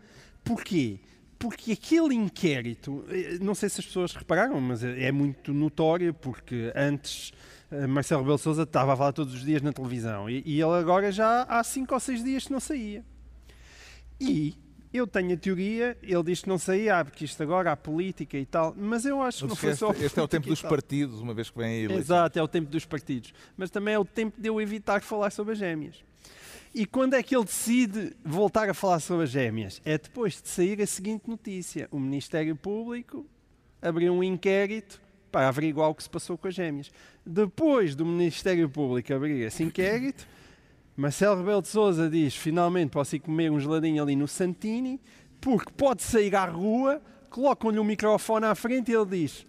Porquê? Porque aquele inquérito, eh, não sei se as pessoas repararam, mas é, é muito notório, porque antes eh, Marcelo Rebelo Sousa estava a falar todos os dias na televisão e, e ele agora já há cinco ou seis dias que não saía. E eu tenho a teoria, ele diz que não saía, ah, porque isto agora há política e tal, mas eu acho que não foi este, só. Este é o tempo dos partidos, uma vez que vem a eleição. Exato, é o tempo dos partidos. Mas também é o tempo de eu evitar falar sobre as gêmeas. E quando é que ele decide voltar a falar sobre as gêmeas? É depois de sair a seguinte notícia: o Ministério Público abriu um inquérito para averiguar o que se passou com as gêmeas. Depois do Ministério Público abrir esse inquérito, Marcelo Rebelo de Sousa diz: finalmente posso ir comer um geladinho ali no Santini, porque pode sair à rua, colocam-lhe o um microfone à frente e ele diz: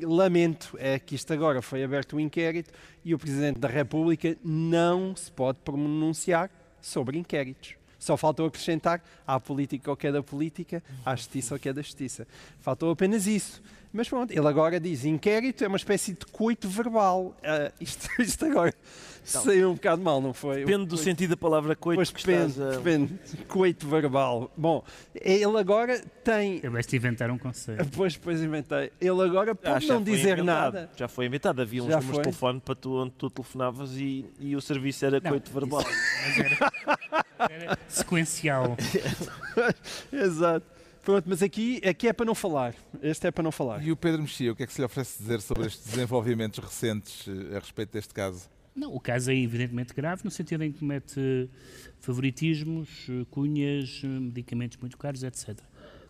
Lamento, é que isto agora foi aberto um inquérito e o Presidente da República não se pode pronunciar sobre inquéritos. Só faltou acrescentar à política o que é da política, à justiça o que é da justiça. Faltou apenas isso. Mas pronto, ele agora diz inquérito é uma espécie de coito verbal. Uh, isto, isto agora então, saiu um bocado mal, não foi? Depende do sentido da palavra coito pois que depende, a... depende. Coito verbal. Bom, ele agora tem... De inventar um conceito. Pois, pois inventei. Ele agora pode ah, não dizer inventado. nada. Já foi inventado. Havia uns já números de telefone para tu, onde tu telefonavas e, e o serviço era não, coito verbal. Isso, era, era sequencial. Exato. Pronto, mas aqui, aqui é para não falar. Este é para não falar. E o Pedro Mexia, o que é que se lhe oferece dizer sobre estes desenvolvimentos recentes eh, a respeito deste caso? Não, o caso é evidentemente grave, no sentido em que comete favoritismos, cunhas, medicamentos muito caros, etc.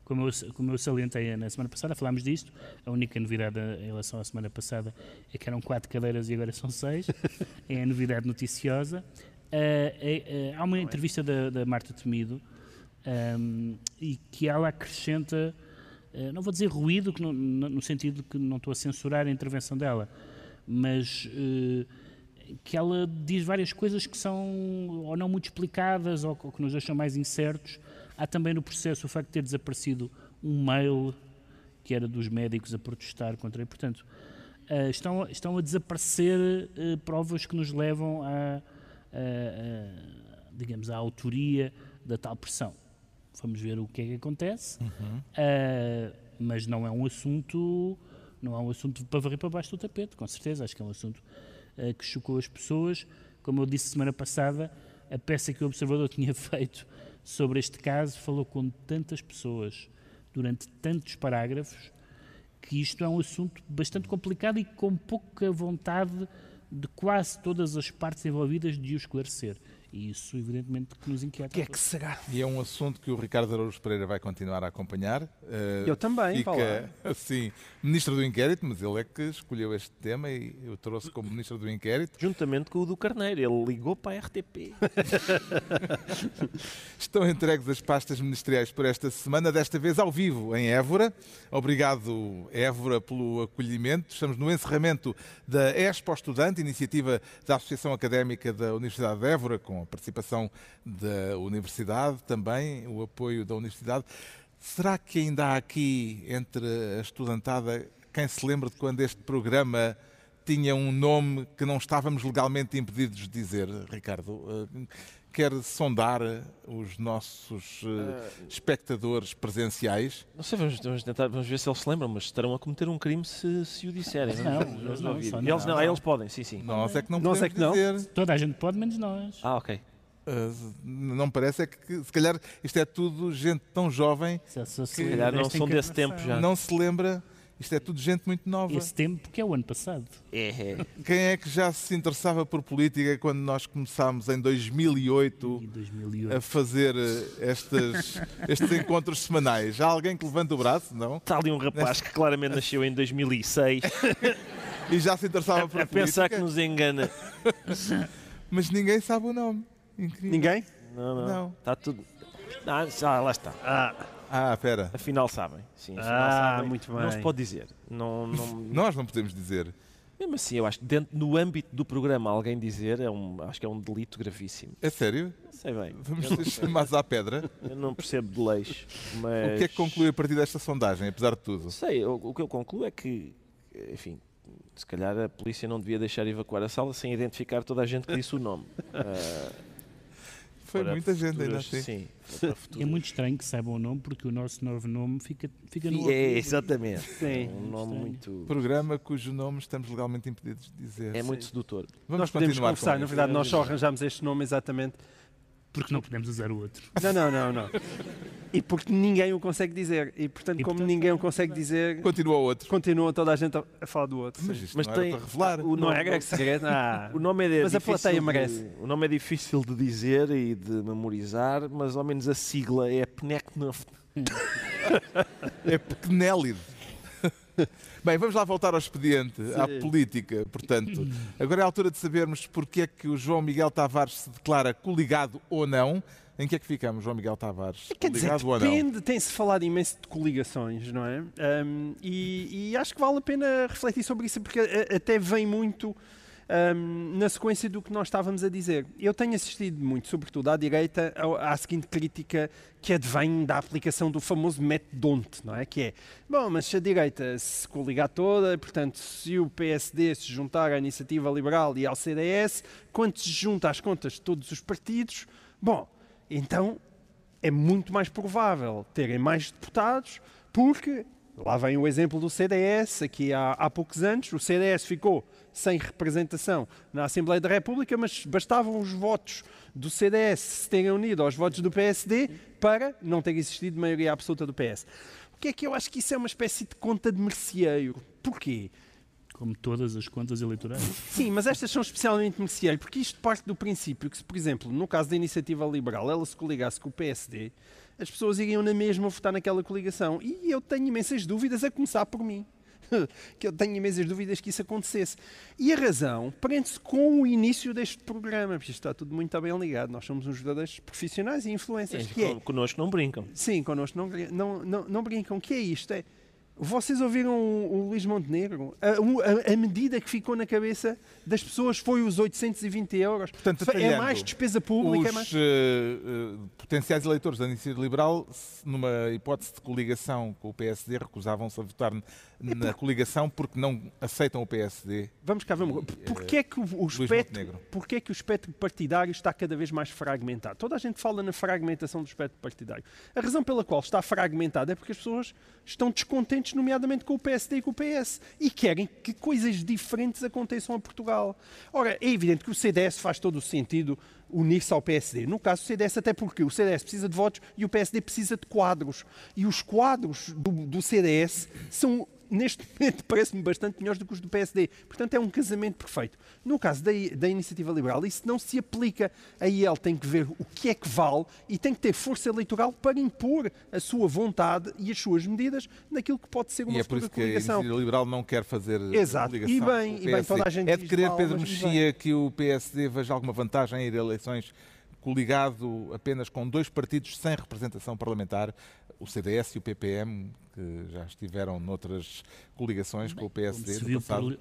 Como eu, como eu salientei na semana passada, falámos disto, a única novidade em relação à semana passada é que eram quatro cadeiras e agora são seis, é a novidade noticiosa. É, há uma entrevista da, da Marta Temido, um, e que ela acrescenta, uh, não vou dizer ruído, no, no, sentido que não estou a censurar a intervenção dela, mas uh, que ela diz várias coisas que são ou não muito explicadas ou, ou, que nos deixam mais incertos. Há também no processo o facto de ter desaparecido um mail que era dos médicos a protestar contra. E, portanto, uh, estão, estão a desaparecer provas que nos levam a digamos, à autoria da tal pressão vamos ver o que é que acontece, uhum. uh, mas não é um assunto não é um assunto para varrer para baixo do tapete, com certeza, acho que é um assunto uh, que chocou as pessoas, como eu disse semana passada, a peça que o Observador tinha feito sobre este caso falou com tantas pessoas durante tantos parágrafos que isto é um assunto bastante complicado e com pouca vontade de quase todas as partes envolvidas de o esclarecer. E isso, evidentemente, que nos inquieta. O que é que será? E é um assunto que o Ricardo Araújo Pereira vai continuar a acompanhar. Uh, eu também, fica, Paulo. assim, ministro do Inquérito, mas ele é que escolheu este tema e eu trouxe como ministro do Inquérito. Juntamente com o do Carneiro, ele ligou para a RTP. Estão entregues as pastas ministeriais por esta semana, desta vez ao vivo, em Évora. Obrigado, Évora, pelo acolhimento. Estamos no encerramento da Expo Estudante, iniciativa da Associação Académica da Universidade de Évora, com a participação da Universidade também, o apoio da Universidade. Será que ainda há aqui entre a estudantada quem se lembra de quando este programa tinha um nome que não estávamos legalmente impedidos de dizer, Ricardo? Eh, quer sondar os nossos uh, espectadores presenciais? Não sei, vamos, vamos, tentar, vamos ver se eles se lembram, mas estarão a cometer um crime se, se o disserem. Não, eles não, eles não, eles, não, eles podem, sim, sim. Nós é que não nós podemos é que não. dizer. Toda a gente pode, menos nós. Ah, ok. Uh, não parece é que se calhar isto é tudo gente tão jovem se, se, se que calhar não são desse tempo já. Não se lembra isto é tudo gente muito nova. Esse tempo que é o ano passado. É, é. Quem é que já se interessava por política quando nós começámos em 2008, 2008. a fazer eh, estes, estes encontros semanais? Há alguém que levanta o braço? Não? Está ali um rapaz Neste... que claramente nasceu em 2006 e já se interessava por a, a política. pensar que nos engana. Mas ninguém sabe o nome. Incrível. Ninguém? Não, não. Não. Está tudo. Ah, lá está. Ah, Ah, espera. Afinal sabem. Sim, afinal Ah, sabem. muito Não se bem. pode dizer. Não, não... Nós não podemos dizer. Mesmo assim, eu acho que dentro, no âmbito do programa alguém dizer é um, acho que é um delito gravíssimo. É sério? Não sei bem. Vamos ser chamados à pedra. Eu não percebo de leis. Mas... O que é que conclui a partir desta sondagem, apesar de tudo? Sei, o, o que eu concluo é que, enfim, se calhar a polícia não devia deixar evacuar a sala sem identificar toda a gente que disse o nome. Ah, Foi para muita gente ainda assim. Sim, É muito estranho que saibam o nome, porque o nosso novo nome fica, fica no É, exatamente. Sim. É um nome muito. Programa cujo nome estamos legalmente impedidos de dizer. É muito sedutor. Vamos nós podemos continuar conversar, com na verdade, nós só arranjámos este nome exatamente. Porque não podemos usar o outro. Não, não, não, não. E porque ninguém o consegue dizer. E portanto, E, como portanto, ninguém o consegue dizer, Continua o outro. continua toda a gente a, a falar do outro. Mas isto Mas não era tem- para revelar. o Não nome- era segredo? Ah. O nome é Mas a difícil plateia de- merece. O nome é difícil de dizer e de memorizar, mas ao menos a sigla é PNECNUF. É pequenélide. Bem, vamos lá voltar ao expediente, à Sim. política, portanto. Agora é a altura de sabermos porque é que o João Miguel Tavares se declara coligado ou não. Em que é que ficamos, João Miguel Tavares? Quer dizer, depende, tem-se falado imenso de coligações, não é? Um, e, e acho que vale a pena refletir sobre isso, porque até vem muito um, na sequência do que nós estávamos a dizer. Eu tenho assistido muito, sobretudo à direita, à seguinte crítica que advém da aplicação do famoso método Donte, não é? Que é, bom, mas se a direita se coligar toda, portanto, se o PSD se juntar à Iniciativa Liberal e ao CDS, quando se junta às contas de todos os partidos, bom, então é muito mais provável terem mais deputados, porque lá vem o exemplo do CDS, aqui há, há poucos anos, o CDS ficou sem representação na Assembleia da República, mas bastavam os votos do CDS se terem unido aos votos do PSD para não ter existido maioria absoluta do PS. O que é que eu acho que isso é uma espécie de conta de merceeiro? Porquê? Como todas as contas eleitorais. Sim, mas estas são especialmente merceeiro, porque isto parte do princípio que, se, por exemplo, no caso da iniciativa liberal, ela se coligasse com o PSD, as pessoas iriam na mesma votar naquela coligação. E eu tenho imensas dúvidas, a começar por mim. que eu tenho imensas dúvidas que isso acontecesse. E a razão prende-se com o início deste programa, porque isto está tudo muito bem ligado. Nós somos uns verdadeiros profissionais e influencers. que é, Con- Connosco não brincam. Sim, connosco não, não, não, não brincam. O que é isto? É, vocês ouviram o, o Luís Montenegro? A, a- a medida que ficou na cabeça das pessoas foi os 820 euros. Portanto, é mais despesa pública. é Os mais... eh, eh, potenciais eleitores da Iniciativa Liberal, numa hipótese de coligação com o PSD, recusavam-se a votar na coligação porque não aceitam o PSD. Vamos cá coisa. Porquê é que o, o espectro, porquê é que o espectro partidário está cada vez mais fragmentado? Toda a gente fala na fragmentação do espectro partidário. A razão pela qual está fragmentado é porque as pessoas estão descontentes, nomeadamente com o PSD e com o PS, e querem que coisas diferentes aconteçam a Portugal. Ora, é evidente que o CDS faz todo o sentido unir-se ao PSD. No caso do CDS, até porque o CDS precisa de votos e o PSD precisa de quadros. E os quadros do, do CDS são neste momento parece-me bastante melhores do que os do PSD. Portanto, é um casamento perfeito. No caso da, da Iniciativa Liberal, isso não se aplica. Aí ele tem que ver o que é que vale e tem que ter força eleitoral para impor a sua vontade e as suas medidas naquilo que pode ser uma E é por isso que a coligação. Iniciativa Liberal não quer fazer a Exato. E bem, e bem, toda a gente É de querer, mal, Pedro Mexia, que o PSD veja alguma vantagem em ir a eleições coligado apenas com dois partidos sem representação parlamentar, o CDS e o PPM, que já estiveram noutras coligações com o PSD no por,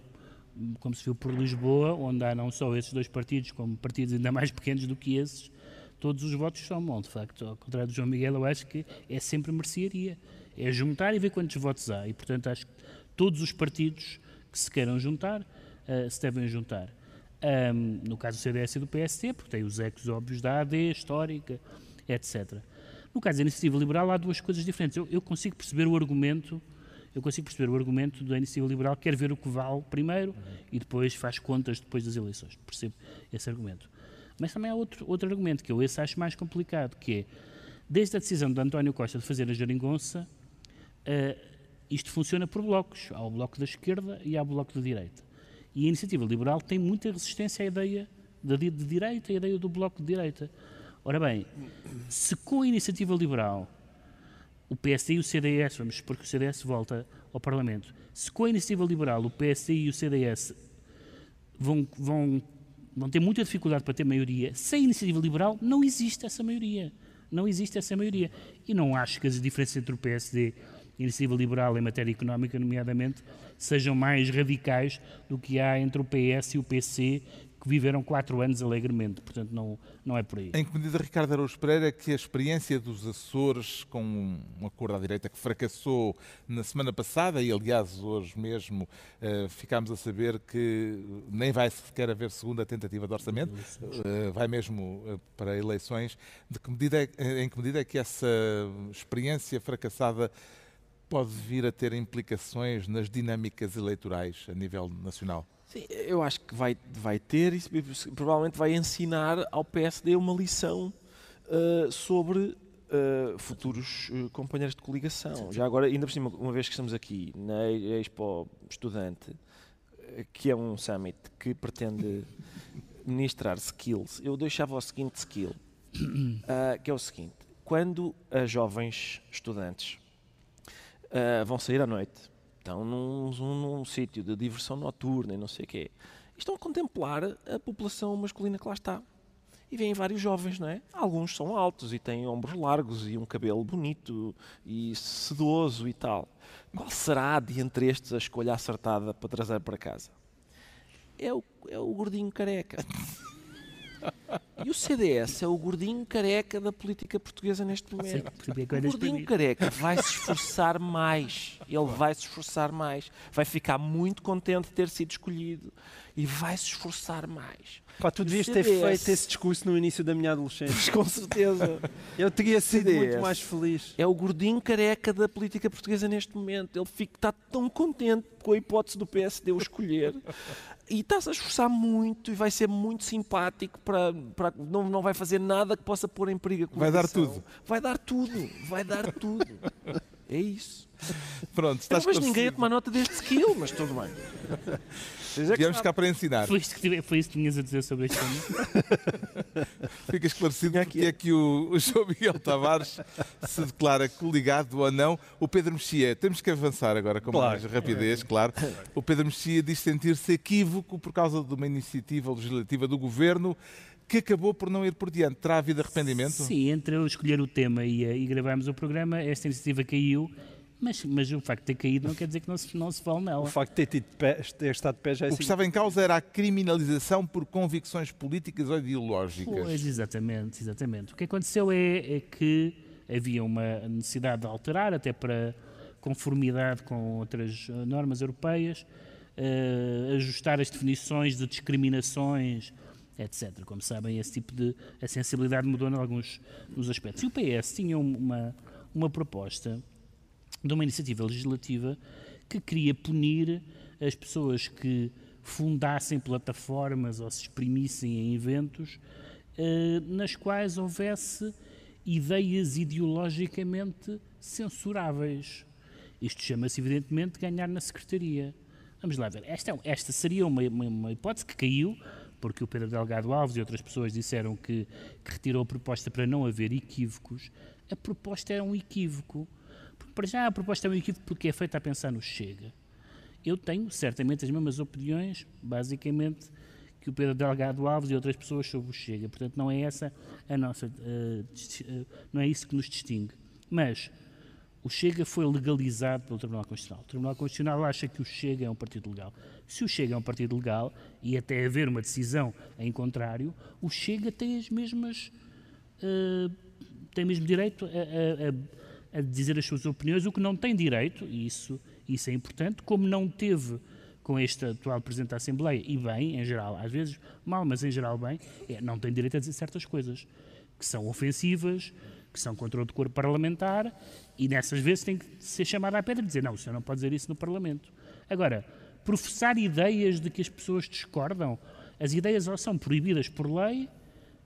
como se viu por Lisboa, onde há não só esses dois partidos, como partidos ainda mais pequenos do que esses, todos os votos somam. De facto, ao contrário do João Miguel, eu acho que é sempre mercearia. É juntar e ver quantos votos há. E, portanto, acho que todos os partidos que se queiram juntar eh, se devem juntar. Ahm, no caso do CDS e do PSD, porque tem os ecos óbvios da AD, histórica, etc. No caso da iniciativa liberal, há duas coisas diferentes. Eu, eu consigo perceber o argumento, eu consigo perceber o argumento da iniciativa liberal, quer ver o que vale primeiro e depois faz contas depois das eleições. Percebo esse argumento. Mas também há outro, outro argumento que eu esse acho mais complicado, que é, desde a decisão de António Costa de fazer a geringonça, eh, isto funciona por blocos. Há o bloco da esquerda e há o bloco da direita. E a iniciativa liberal tem muita resistência à ideia di- de direita à ideia do bloco de direita. Ora bem, se com a iniciativa liberal o PSD e o CDS, vamos supor que o CDS volta ao Parlamento, se com a iniciativa liberal o PSD e o CDS vão, vão vão ter muita dificuldade para ter maioria. Sem iniciativa liberal, não existe essa maioria. Não existe essa maioria. E não acho que as diferenças entre o PSD e a iniciativa liberal em matéria económica, nomeadamente, sejam mais radicais do que há entre o PS e o PC, que viveram quatro anos alegremente. Portanto, não, não é por aí. Em que medida, Ricardo Araújo Pereira, que a experiência dos Açores com um acordo à direita que fracassou na semana passada, e aliás hoje mesmo uh, ficámos a saber que nem vai sequer haver segunda tentativa de orçamento, uh, vai mesmo uh, para eleições, de que medida é, em que medida é que essa experiência fracassada pode vir a ter implicações nas dinâmicas eleitorais a nível nacional? Sim, eu acho que vai, vai ter e provavelmente vai ensinar ao PSD uma lição uh, sobre uh, futuros uh, companheiros de coligação. Já agora, ainda por cima, uma vez que estamos aqui na Expo Estudante, que é um summit que pretende ministrar skills, eu deixava o seguinte skill, que é o seguinte, quando as jovens estudantes vão sair à noite estão num, num, num sítio de diversão noturna e não sei o quê, e estão a contemplar a população masculina que lá está. E vêm vários jovens, não é? Alguns são altos e têm ombros largos e um cabelo bonito e sedoso e tal. Qual será de entre estes a escolha acertada para trazer para casa? É o, é o gordinho careca. E o CDS é o gordinho careca da política portuguesa neste momento. O gordinho careca vai se esforçar mais. Ele vai se esforçar mais. Vai ficar muito contente de ter sido escolhido. E vai se esforçar mais. Pá, tu devias ter feito esse discurso no início da minha adolescência. Com certeza. Eu teria sido CDS muito mais feliz. É o gordinho careca da política portuguesa neste momento. Ele fica, está tão contente com a hipótese do PSD o escolher. e está-se a esforçar muito e vai ser muito simpático para, para não, não vai fazer nada que possa pôr em perigo a Vai dar tudo. Vai dar tudo. Vai dar tudo. É isso. Pronto, estás Mas ninguém a tomar nota deste skill, mas tudo bem. É Viemos cá para ensinar. Foi isto, que, foi isto que tinhas a dizer sobre este tema? Fica esclarecido porque é que o, o João Miguel Tavares se declara coligado ou não. O Pedro Mexia, temos que avançar agora com claro. mais rapidez, claro. O Pedro Mexia diz sentir-se equívoco por causa de uma iniciativa legislativa do governo que acabou por não ir por diante. Terá havido arrependimento? Sim, entre eu escolher o tema e, e gravarmos o programa, esta iniciativa caiu mas, mas o facto de ter caído não quer dizer que não se, não se fale nela. O facto de ter, tido pé, ter estado de pé já é O que estava em causa era a criminalização por convicções políticas ou ideológicas. Pois, exatamente, exatamente. O que aconteceu é, é que havia uma necessidade de alterar, até para conformidade com outras eh, normas europeias, uh, ajustar as definições de discriminações, etc. Como sabem, esse tipo de a sensibilidade mudou em alguns dos aspectos. E o PS tinha uma, uma proposta de uma iniciativa legislativa que queria punir as pessoas que fundassem plataformas ou se exprimissem em eventos eh, nas quais houvesse ideias ideologicamente censuráveis. Isto chama-se, evidentemente, ganhar na Secretaria. Vamos lá ver. Esta, é esta seria uma, uma, uma, hipótese que caiu, porque o Pedro Delgado Alves e outras pessoas disseram que, que retirou a proposta para não haver equívocos. A proposta era um equívoco. Para já a proposta é um equívoco porque é feita a pensar no Chega. Eu tenho certamente as mesmas opiniões, basicamente, que o Pedro Delgado Alves e outras pessoas sobre o Chega. Portanto, não é essa a nossa, uh, não é isso que nos distingue. Mas o Chega foi legalizado pelo Tribunal Constitucional. O Tribunal Constitucional acha que o Chega é um partido legal. Se o Chega é um partido legal e até haver uma decisão em contrário, o Chega tem as mesmas uh, tem o mesmo direito a, a, a a dizer as suas opiniões, o que não tem direito, e isso, isso é importante, como não teve com este atual Presidente da Assembleia, e bem, em geral, às vezes mal, mas em geral bem, é, não tem direito a dizer certas coisas que são ofensivas, que são contra o decoro parlamentar, e nessas vezes tem que ser chamado à pedra e dizer, não, o senhor não pode dizer isso no Parlamento. Agora, professar ideias de que as pessoas discordam, as ideias ou são proibidas por lei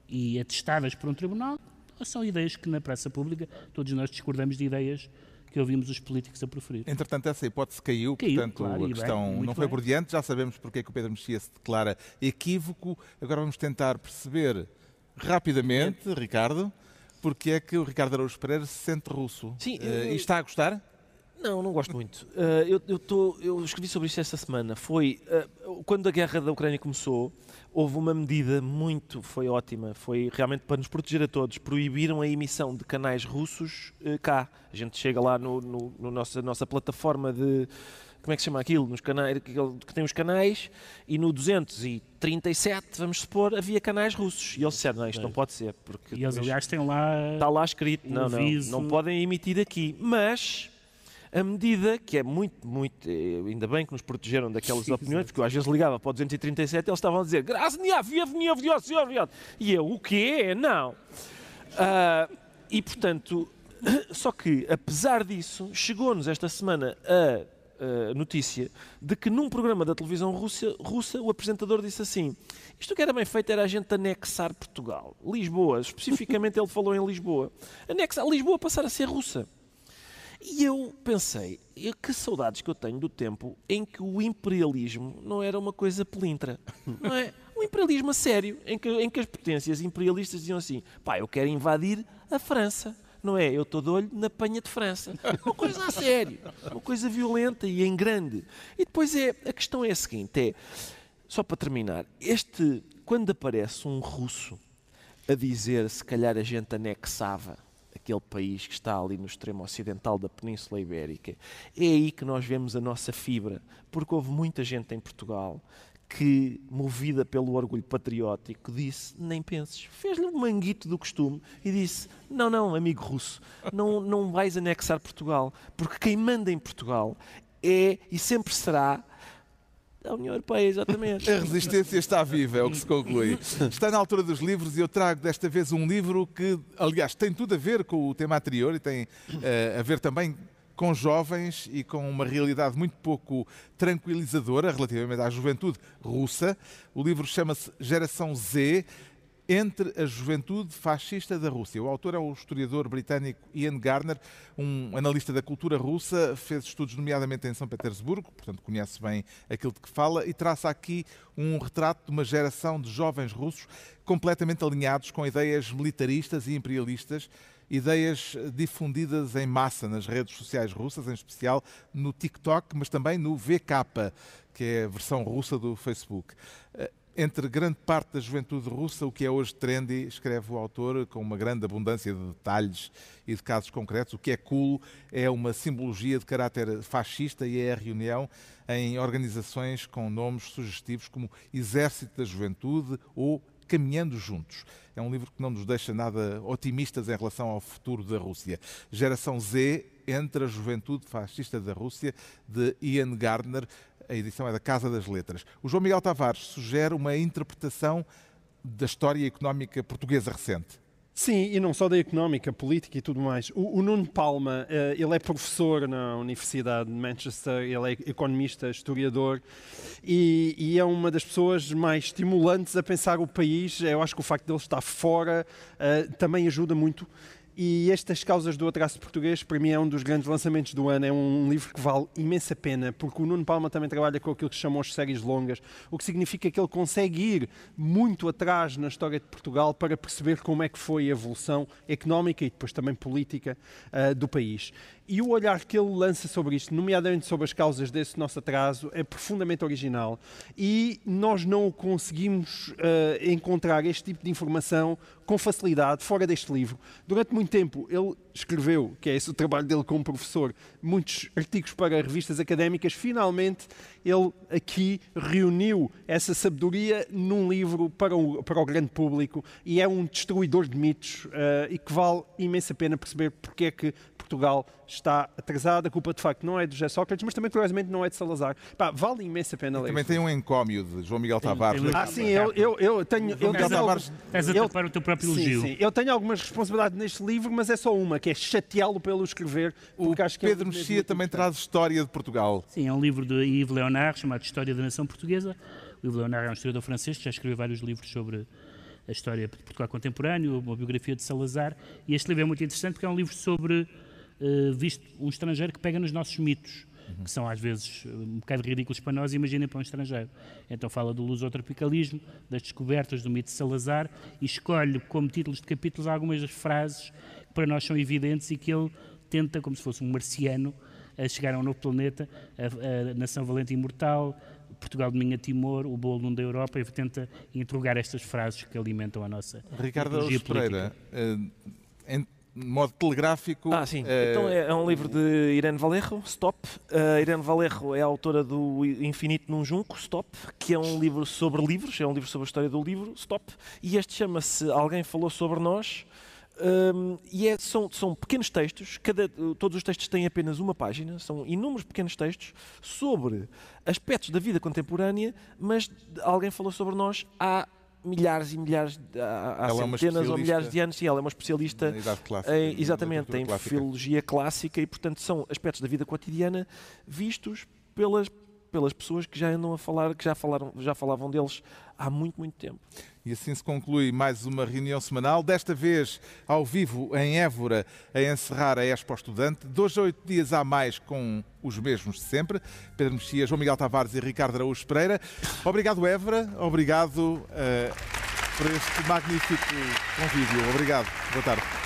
e atestadas por um tribunal, são ideias que na praça pública todos nós discordamos de ideias que ouvimos os políticos a preferir. Entretanto, essa hipótese caiu, caiu portanto claro, a questão bem, não foi bem. por diante, já sabemos porque é que o Pedro Mexia se declara equívoco. Agora vamos tentar perceber rapidamente, Ricardo, porque é que o Ricardo Araújo Pereira se sente russo. Sim, uh, e está a gostar? Não, não gosto muito. Uh, eu, eu, tô, eu escrevi sobre isso esta semana. Foi uh, quando a guerra da Ucrânia começou, houve uma medida muito, foi ótima, foi realmente para nos proteger a todos. Proibiram a emissão de canais russos uh, cá. A gente chega lá no, no, no nossa, nossa plataforma de como é que se chama aquilo, nos canais, que tem os canais, e no 237, vamos supor, havia canais russos. E eles disseram, não, isto não pode ser. Porque e eles, aliás, têm lá... Está lá escrito, não, não, não podem emitir aqui. Mas a medida que é muito, muito, eh, ainda bem que nos protegeram daquelas opiniões, porque eu às vezes ligava para o 237 eles estavam a dizer graças a E eu, o quê? Não. Uh, e portanto, só que apesar disso, chegou-nos esta semana a Uh, notícia de que num programa da televisão russa, russa o apresentador disse assim: Isto que era bem feito era a gente anexar Portugal, Lisboa, especificamente ele falou em Lisboa, anexar Lisboa passar a ser russa. E eu pensei, que saudades que eu tenho do tempo em que o imperialismo não era uma coisa pelintra. Não é? Um imperialismo a sério, em que, em que as potências imperialistas diziam assim: pá, eu quero invadir a França. Não é? Eu estou de olho na panha de França. Uma coisa a sério, uma coisa violenta e em grande. E depois é, a questão é a seguinte: é, só para terminar, este, quando aparece um russo a dizer se calhar a gente anexava aquele país que está ali no extremo ocidental da Península Ibérica. É aí que nós vemos a nossa fibra, porque houve muita gente em Portugal que, movida pelo orgulho patriótico, disse: Nem penses. Fez-lhe um manguito do costume e disse: Não, não, amigo russo, não, não vais anexar Portugal, porque quem manda em Portugal é e sempre será a União Europeia, exatamente. A resistência está viva, é o que se conclui. Está na altura dos livros e eu trago desta vez um livro que, aliás, tem tudo a ver com o tema anterior e tem uh, a ver também com jovens e com uma realidade muito pouco tranquilizadora relativamente à juventude russa. O livro chama-se Geração Z entre a juventude fascista da Rússia. O autor é o historiador britânico Ian Garner, um analista da cultura russa, fez estudos nomeadamente em São Petersburgo, portanto conhece bem aquilo de que fala, e traça aqui um retrato de uma geração de jovens russos completamente alinhados com ideias militaristas e imperialistas, ideias difundidas em massa nas redes sociais russas, em especial no TikTok, mas também no VK, que é a versão russa do Facebook entre grande parte da juventude russa, o que é hoje trendy, escreve o autor, com uma grande abundância de detalhes e de casos concretos. O que é cool é uma simbologia de caráter fascista e é a reunião em organizações com nomes sugestivos como Exército da Juventude ou Caminhando Juntos. É um livro que não nos deixa nada otimistas em relação ao futuro da Rússia. Geração Z entre a juventude fascista da Rússia, de Ian Gardner, a edição é da Casa das Letras. O João Miguel Tavares sugere uma interpretação da história económica portuguesa recente. Sim, e não só da económica, política e tudo mais. O, o Nuno Palma, uh, ele é professor na Universidade de Manchester, ele é economista, historiador e, e, é uma das pessoas mais estimulantes a pensar o país. Eu acho que o facto de ele estar fora uh, também ajuda muito e estas causas do atraso português, para mim, é um dos grandes lançamentos do ano. É um livro que vale imensa pena, porque o Nuno Palma também trabalha com aquilo que chamam as séries longas, o que significa que ele consegue ir muito atrás na história de Portugal para perceber como é que foi a evolução económica e depois também política uh, do país. E o olhar que ele lança sobre isto, nomeadamente sobre as causas desse nosso atraso, é profundamente original. E nós não conseguimos uh, encontrar este tipo de informação com facilidade fora deste livro. Durante muito tempo ele escreveu, que é esse o trabalho dele como professor, muitos artigos para revistas académicas. Finalmente ele aqui reuniu essa sabedoria num livro para o, para o grande público e é um destruidor de mitos uh, e que vale imensa pena perceber porque é que Portugal está atrasado. A culpa, de facto, não é de José Sócrates, mas também, curiosamente, não é de Salazar. Pá, vale imensa pena ler. Também tem um encómio de João Miguel Tavares. Tem, ah, sim, eu, eu, eu tenho... João Miguel Tavares... Estás a tapar o teu próprio elogio. Sim, sim. Eu tenho algumas responsabilidades neste livro, mas é só uma, que é chateá-lo pelo escrever. O acho que Pedro é Mexia também traz História de Portugal. Sim, é um livro de Yves Leonard, chamado História da Nação Portuguesa. O Yves Leonard é um historiador francês que já escreveu vários livros sobre a história de Portugal contemporâneo, uma biografia de Salazar. E este livro é muito interessante porque é um livro sobre uh, visto um estrangeiro que pega nos nossos mitos, uhum. que são às vezes eh, um bocado ridículos para nós, imaginem para um estrangeiro. Então fala do lusotropicalismo, das descobertas do mito de Salazar e escolhe como títulos de capítulos algumas das frases que para nós são evidentes e que ele tenta, como se fosse um marciano, a chegar a um novo planeta, a, a nação valente e imortal, Portugal dominha Timor, o bolo da Europa, e tenta interrogar estas frases que alimentam a nossa Ricardo Pereira, modo telegráfico. Ah, sim. Uh... Então é, é, um livro de Irene Valerro, Stop. Uh, Irene Valerro é a autora do Infinito num Junco, Stop, que é um livro sobre livros, é um livro sobre a história do livro, Stop. E este chama-se Alguém Falou Sobre Nós. Um, e é, são, são, pequenos textos, cada, todos os textos têm apenas uma página, são inúmeros pequenos textos sobre aspectos da vida contemporânea, mas alguém falou sobre nós há milhares e milhares, há, há é centenas é ou milhares de anos, sim, ela é uma especialista clássica, em, exatamente, em filologia clássica e, portanto, são aspectos da vida cotidiana vistos pelas pelas pessoas que já andam a falar, que já, falaram, já falavam deles há muito, muito tempo. E assim se conclui mais uma reunião semanal, desta vez ao vivo em Évora, a encerrar a Expo Estudante. Dois a oito dias a mais com os mesmos de sempre. Pedro Mexia, João Miguel Tavares e Ricardo Araújo Pereira. Obrigado, Évora. Obrigado uh, por este magnífico convívio. Obrigado. Boa tarde.